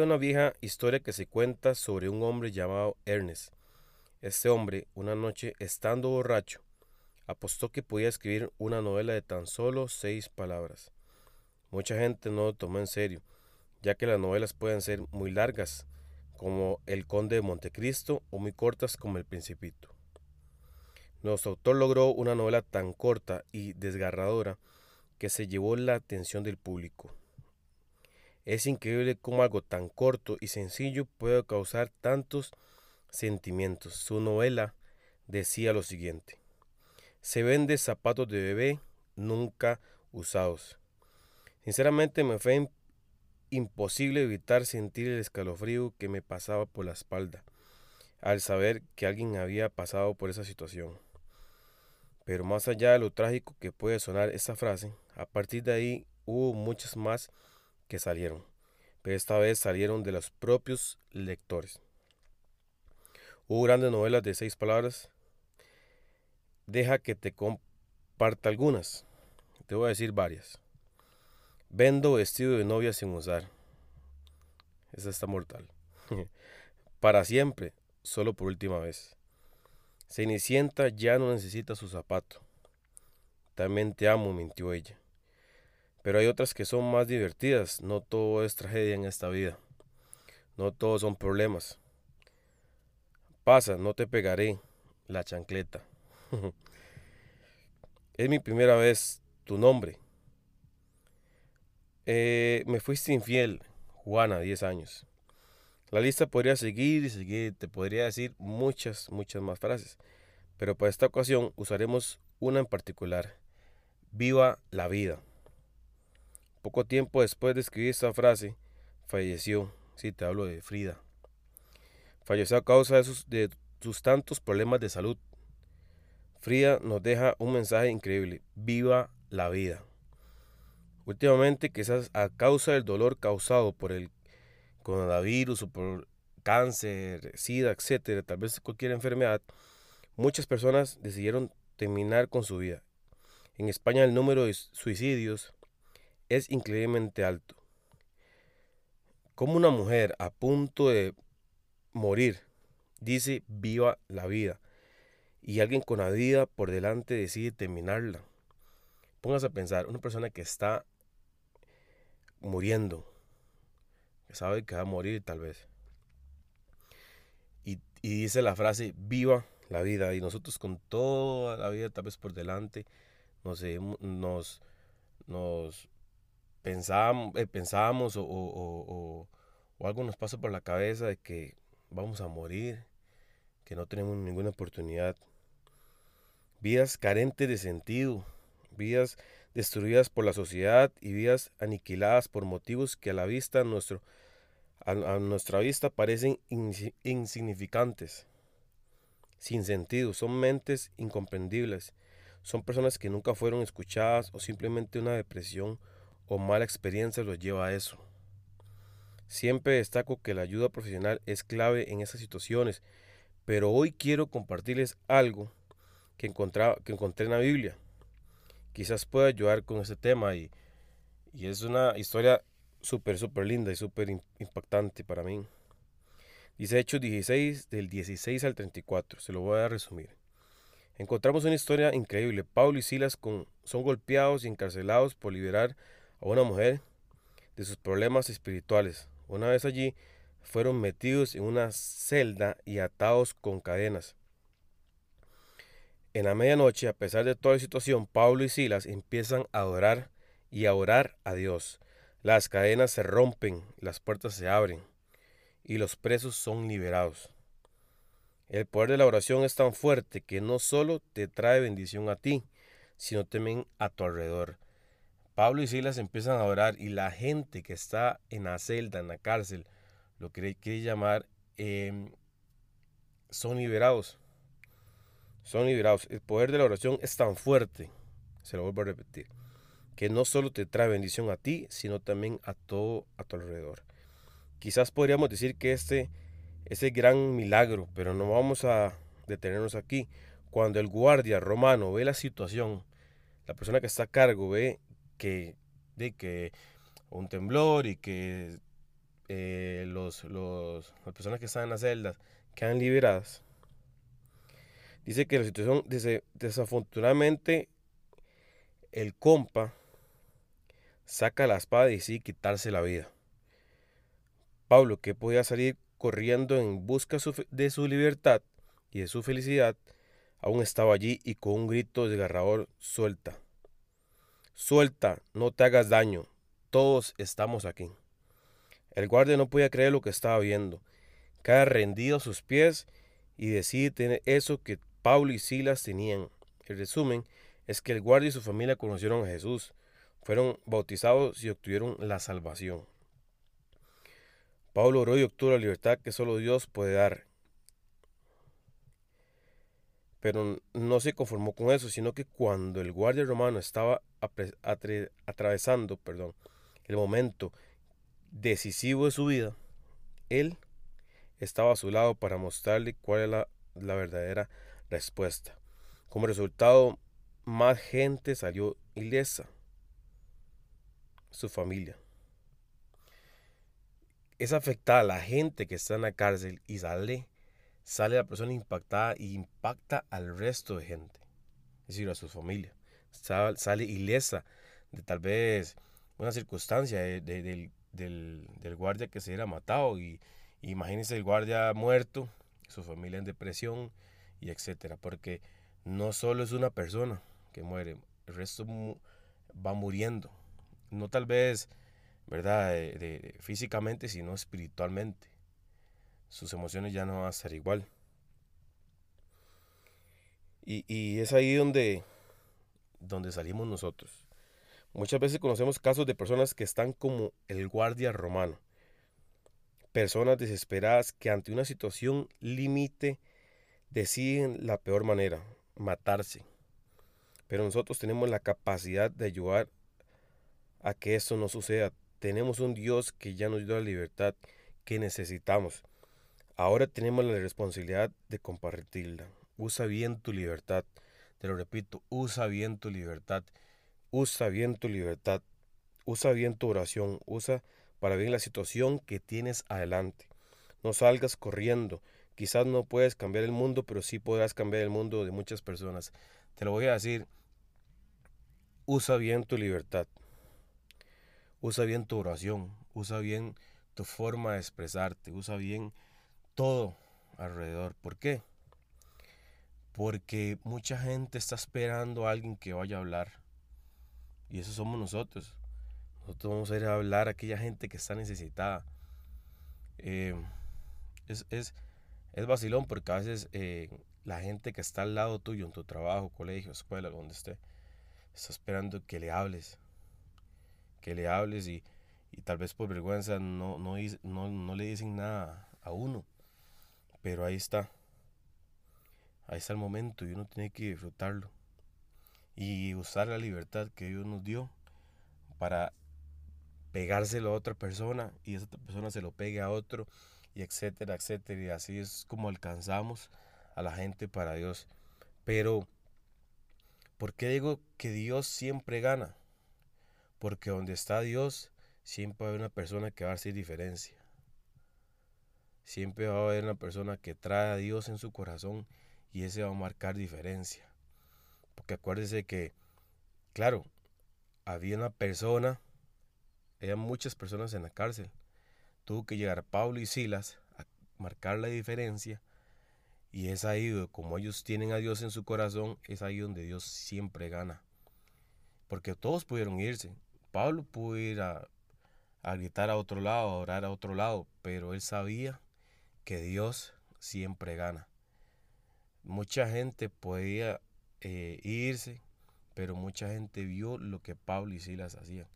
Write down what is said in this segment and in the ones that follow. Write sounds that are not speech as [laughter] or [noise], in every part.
Una vieja historia que se cuenta sobre un hombre llamado Ernest. Este hombre, una noche, estando borracho, apostó que podía escribir una novela de tan solo seis palabras. Mucha gente no lo tomó en serio, ya que las novelas pueden ser muy largas, como El Conde de Montecristo, o muy cortas como El Principito. Nuestro autor logró una novela tan corta y desgarradora que se llevó la atención del público. Es increíble cómo algo tan corto y sencillo puede causar tantos sentimientos. Su novela decía lo siguiente. Se vende zapatos de bebé nunca usados. Sinceramente me fue imposible evitar sentir el escalofrío que me pasaba por la espalda al saber que alguien había pasado por esa situación. Pero más allá de lo trágico que puede sonar esa frase, a partir de ahí hubo muchas más que salieron, pero esta vez salieron de los propios lectores. Hubo grandes novelas de seis palabras. Deja que te comparta algunas. Te voy a decir varias. Vendo vestido de novia sin usar. Esa está mortal. [laughs] Para siempre, solo por última vez. Cenicienta ya no necesita su zapato. También te amo, mintió ella. Pero hay otras que son más divertidas. No todo es tragedia en esta vida. No todos son problemas. Pasa, no te pegaré. La chancleta. [laughs] es mi primera vez. Tu nombre. Eh, me fuiste infiel. Juana, 10 años. La lista podría seguir y seguir. Te podría decir muchas, muchas más frases. Pero para esta ocasión usaremos una en particular. Viva la vida. Poco tiempo después de escribir esta frase, falleció. Sí, te hablo de Frida. Falleció a causa de sus, de sus tantos problemas de salud. Frida nos deja un mensaje increíble. Viva la vida. Últimamente, quizás a causa del dolor causado por el coronavirus o por cáncer, sida, etcétera, tal vez cualquier enfermedad, muchas personas decidieron terminar con su vida. En España el número de suicidios es increíblemente alto. Como una mujer a punto de morir dice viva la vida y alguien con la vida por delante decide terminarla. Póngase a pensar, una persona que está muriendo, que sabe que va a morir tal vez, y, dice la frase viva la vida y nosotros con toda la vida tal vez por delante nos, nos, nos pensábamos, eh, pensábamos o, o, algo nos pasa por la cabeza de que vamos a morir, que no tenemos ninguna oportunidad. Vidas carentes de sentido, vidas destruidas por la sociedad y vidas aniquiladas por motivos que a la vista nuestro, a, nuestra vista parecen insignificantes, sin sentido, son mentes incomprendibles, son personas que nunca fueron escuchadas o simplemente una depresión o mala experiencia los lleva a eso. Siempre destaco que la ayuda profesional es clave en esas situaciones, pero hoy quiero compartirles algo que, que encontré en la Biblia. Quizás pueda ayudar con este tema y, y es una historia súper, súper linda y súper impactante para mí. Dice Hechos 16, del 16 al 34, se lo voy a resumir. Encontramos una historia increíble. Pablo y Silas son golpeados y encarcelados por liberar a una mujer de sus problemas espirituales. Una vez allí, fueron metidos en una celda y atados con cadenas. En la medianoche, a pesar de toda la situación, Pablo y Silas empiezan a adorar y a orar a Dios. Las cadenas se rompen, las puertas se abren y los presos son liberados. El poder de la oración es tan fuerte que no solo te trae bendición a ti, sino también a tu alrededor. Pablo y Silas empiezan a orar y la gente que está en la celda, en la cárcel, lo que quiere llamar, em, son liberados. Son liberados. El poder de la oración es tan fuerte, se lo vuelvo a repetir, que no solo te trae bendición a ti, sino también a todo a tu alrededor. Quizás podríamos decir que este es el gran milagro, pero no vamos a detenernos aquí. Cuando el guardia romano ve la situación, la persona que está a cargo ve que, de que un temblor y que eh, los, los, las personas que están en las celdas quedan liberadas, dice que la situación, dice, desafortunadamente, el compa saca la espada y decide quitarse la vida. Pablo, que podía salir corriendo en busca de su libertad y de su felicidad, aún estaba allí y con un grito desgarrador, suelta. Suelta, no te hagas daño, todos estamos aquí. El guardia no podía creer lo que estaba viendo. Cae rendido a sus pies y decide tener eso que Pablo y Silas tenían. El resumen es que el guardia y su familia conocieron a Jesús, fueron bautizados y obtuvieron la salvación. Pablo oró y obtuvo la libertad que solo Dios puede dar. Pero no se conformó con eso, sino que cuando el guardia romano estaba atravesando perdón, el momento decisivo de su vida, él estaba a su lado para mostrarle cuál es la, verdadera respuesta. Como resultado, más gente salió ilesa. Su familia. Es afectada la gente que está en la cárcel y sale, sale la persona impactada y impacta al resto de gente. Es decir, a su familia. Sale, ilesa de tal vez una circunstancia del, del, guardia que se era matado. Y, imagínense el guardia muerto, su familia en depresión y etcétera. Porque no solo es una persona que muere, el resto va muriendo. No tal vez, ¿verdad? De, físicamente, sino espiritualmente. Sus emociones ya no van a ser igual. Y, y es ahí donde, donde salimos nosotros. Muchas veces conocemos casos de personas que están como el guardia romano. Personas desesperadas que ante una situación límite deciden la peor manera, matarse. Pero nosotros tenemos la capacidad de ayudar a que eso no suceda. Tenemos un Dios que ya nos dio la libertad que necesitamos. Ahora tenemos la responsabilidad de compartirla. Usa bien tu libertad. Te lo repito, usa bien tu libertad. Usa bien tu libertad. Usa bien tu oración. Usa para bien la situación que tienes adelante. No salgas corriendo. Quizás no puedes cambiar el mundo, pero sí podrás cambiar el mundo de muchas personas. Te lo voy a decir. Usa bien tu libertad. Usa bien tu oración. Usa bien tu forma de expresarte. Usa bien todo alrededor. ¿Por qué? Porque mucha gente está esperando a alguien que vaya a hablar. Y eso somos nosotros. Nosotros vamos a ir a hablar a aquella gente que está necesitada. Eh, es, es, es vacilón porque a veces eh, la gente que está al lado tuyo en tu trabajo, colegio, escuela, donde esté, está esperando que le hables. Que le hables y, tal vez por vergüenza no, no, no, no le dicen nada a uno. Pero ahí está. Ahí está el momento y uno tiene que disfrutarlo. Y usar la libertad que Dios nos dio para pegárselo a otra persona y esa persona se lo pegue a otro y etcétera, etcétera. Y así es como alcanzamos a la gente para Dios. Pero, ¿por qué digo que Dios siempre gana? Porque donde está Dios, siempre haber una persona que va a hacer diferencia. Siempre va a haber una persona que trae a Dios en su corazón y ese va a marcar diferencia. Porque acuérdese que, claro, había una persona, había muchas personas en la cárcel, tuvo que llegar Pablo y Silas a marcar la diferencia. Y es ahí, como ellos tienen a Dios en su corazón, es ahí donde Dios siempre gana. Porque todos pudieron irse. Pablo pudo ir a, gritar a otro lado, a orar a otro lado, pero él sabía que Dios siempre gana. Mucha gente podía eh, irse, pero mucha gente vio lo que Pablo y Silas hacían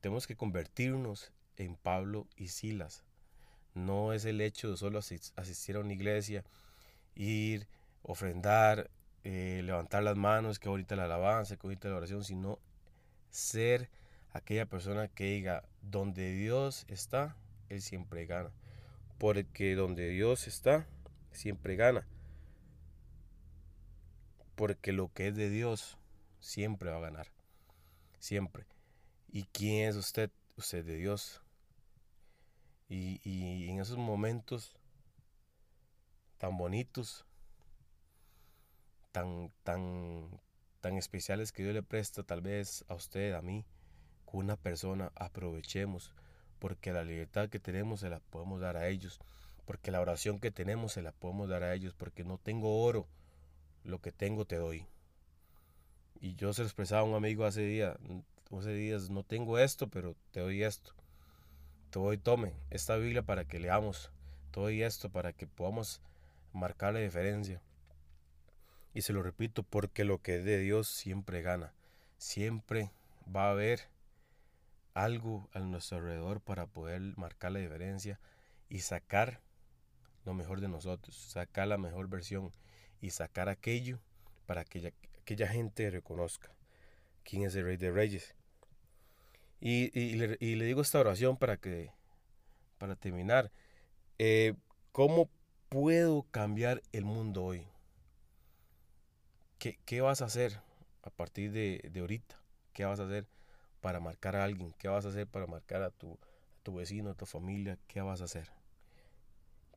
tenemos que convertirnos en Pablo y Silas. No es el hecho de solo asistir a una iglesia, ir, ofrendar, eh, levantar las manos, que ahorita la alabanza, que ahorita la oración, sino ser aquella persona que diga, donde Dios está, Él siempre gana. Porque donde Dios está, siempre gana. Porque lo que es de Dios, siempre va a ganar siempre. ¿Y quién es usted? Usted de Dios. Y, y en esos momentos tan bonitos, tan, tan, tan especiales que Dios le presta tal vez a usted, a mí, con una persona, aprovechemos, porque la libertad que tenemos se la podemos dar a ellos, porque la oración que tenemos se la podemos dar a ellos, porque no tengo oro, lo que tengo te doy. Y yo se lo expresaba a un amigo hace, día, hace días, no tengo esto, pero te doy esto. Te doy, tome esta Biblia para que leamos. Te doy esto para que podamos marcar la diferencia. Y se lo repito, porque lo que es de Dios siempre gana. Siempre va a haber algo a nuestro alrededor para poder marcar la diferencia y sacar lo mejor de nosotros, sacar la mejor versión y sacar aquello para que aquella gente reconozca quién es el Rey de Reyes. Y, le, digo esta oración para que, para terminar, eh, ¿cómo puedo cambiar el mundo hoy? ¿Qué, ¿Qué, vas a hacer a partir de, de, ahorita? ¿Qué vas a hacer para marcar a alguien? ¿Qué vas a hacer para marcar a tu, a tu vecino, a tu familia? ¿Qué vas a hacer?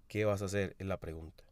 ¿Qué vas a hacer? Es la pregunta.